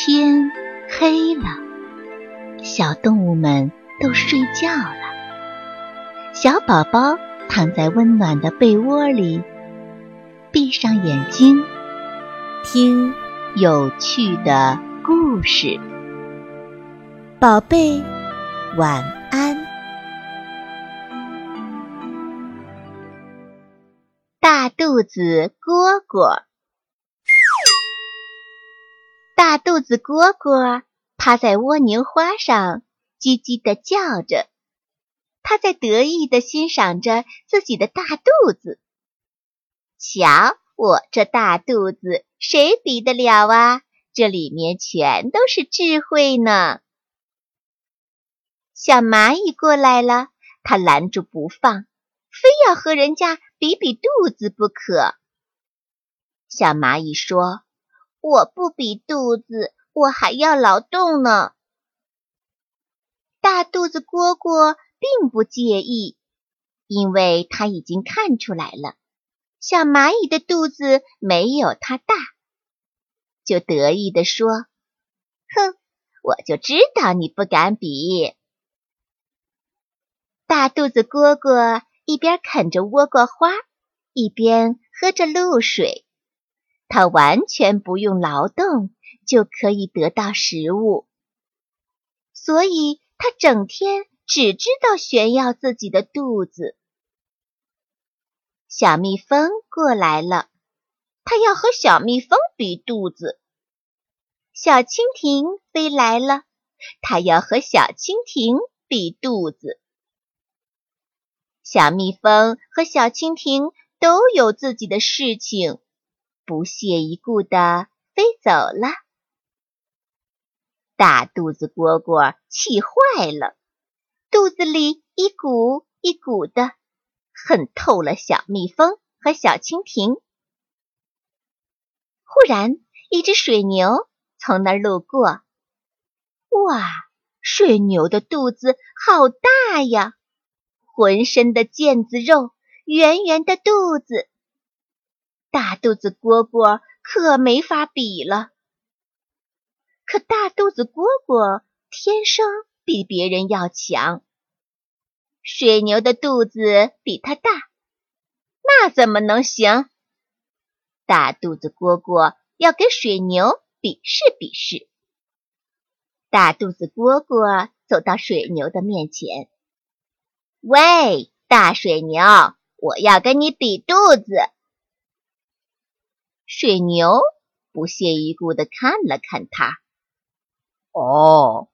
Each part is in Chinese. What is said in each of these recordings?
天黑了，小动物们都睡觉了。小宝宝躺在温暖的被窝里，闭上眼睛，听有趣的故事。宝贝，晚安。大肚子蝈蝈。大肚子蝈蝈趴在蜗牛花上，叽叽地叫着。它在得意地欣赏着自己的大肚子。瞧，我这大肚子，谁比得了啊？这里面全都是智慧呢。小蚂蚁过来了，它拦住不放，非要和人家比比肚子不可。小蚂蚁说。我不比肚子，我还要劳动呢。大肚子蝈蝈并不介意，因为他已经看出来了，小蚂蚁的肚子没有它大，就得意地说：“哼，我就知道你不敢比。”大肚子蝈蝈一边啃着倭瓜花，一边喝着露水。它完全不用劳动就可以得到食物，所以它整天只知道炫耀自己的肚子。小蜜蜂过来了，它要和小蜜蜂比肚子。小蜻蜓飞来了，它要和小蜻蜓比肚子。小蜜蜂和小蜻蜓都有自己的事情。不屑一顾地飞走了。大肚子蝈蝈气坏了，肚子里一鼓一鼓的，恨透了小蜜蜂和小蜻蜓。忽然，一只水牛从那儿路过。哇，水牛的肚子好大呀，浑身的腱子肉，圆圆的肚子。大肚子蝈蝈可没法比了，可大肚子蝈蝈天生比别人要强。水牛的肚子比它大，那怎么能行？大肚子蝈蝈要跟水牛比试比试。大肚子蝈蝈走到水牛的面前：“喂，大水牛，我要跟你比肚子。”水牛不屑一顾地看了看他。哦，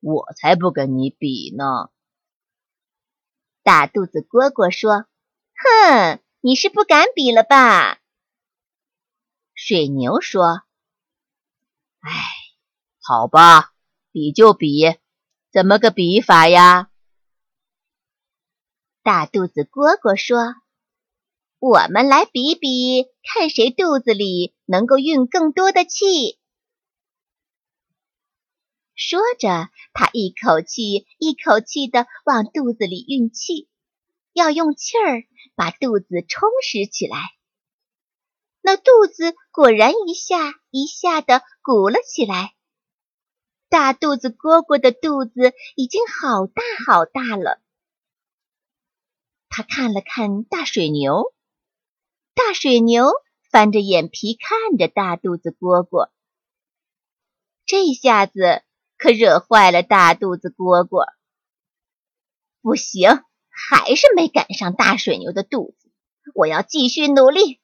我才不跟你比呢！大肚子蝈蝈说：“哼，你是不敢比了吧？”水牛说：“哎，好吧，比就比，怎么个比法呀？”大肚子蝈蝈说。我们来比比，看谁肚子里能够运更多的气。说着，他一口气一口气的往肚子里运气，要用气儿把肚子充实起来。那肚子果然一下一下的鼓了起来。大肚子蝈蝈的肚子已经好大好大了。他看了看大水牛。大水牛翻着眼皮看着大肚子蝈蝈，这下子可惹坏了大肚子蝈蝈。不行，还是没赶上大水牛的肚子，我要继续努力。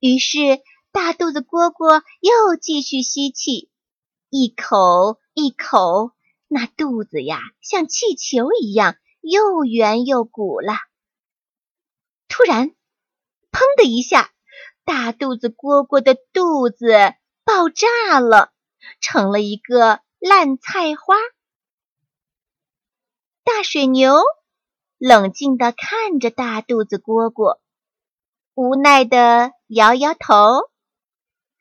于是，大肚子蝈蝈又继续吸气，一口一口，那肚子呀，像气球一样又圆又鼓了。突然，砰的一下，大肚子蝈蝈的肚子爆炸了，成了一个烂菜花。大水牛冷静地看着大肚子蝈蝈，无奈地摇摇头。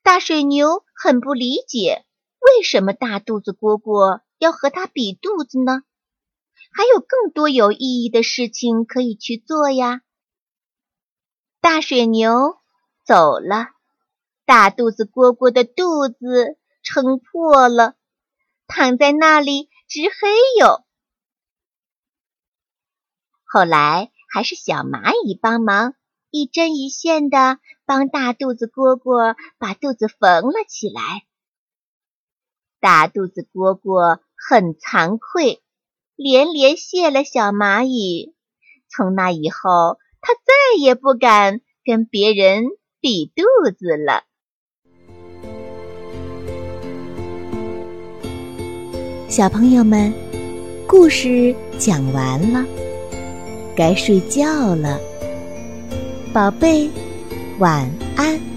大水牛很不理解，为什么大肚子蝈蝈要和它比肚子呢？还有更多有意义的事情可以去做呀。大水牛走了，大肚子蝈蝈的肚子撑破了，躺在那里直黑哟。后来还是小蚂蚁帮忙，一针一线的帮大肚子蝈蝈把肚子缝了起来。大肚子蝈蝈很惭愧，连连谢了小蚂蚁。从那以后，他再也不敢跟别人比肚子了。小朋友们，故事讲完了，该睡觉了，宝贝，晚安。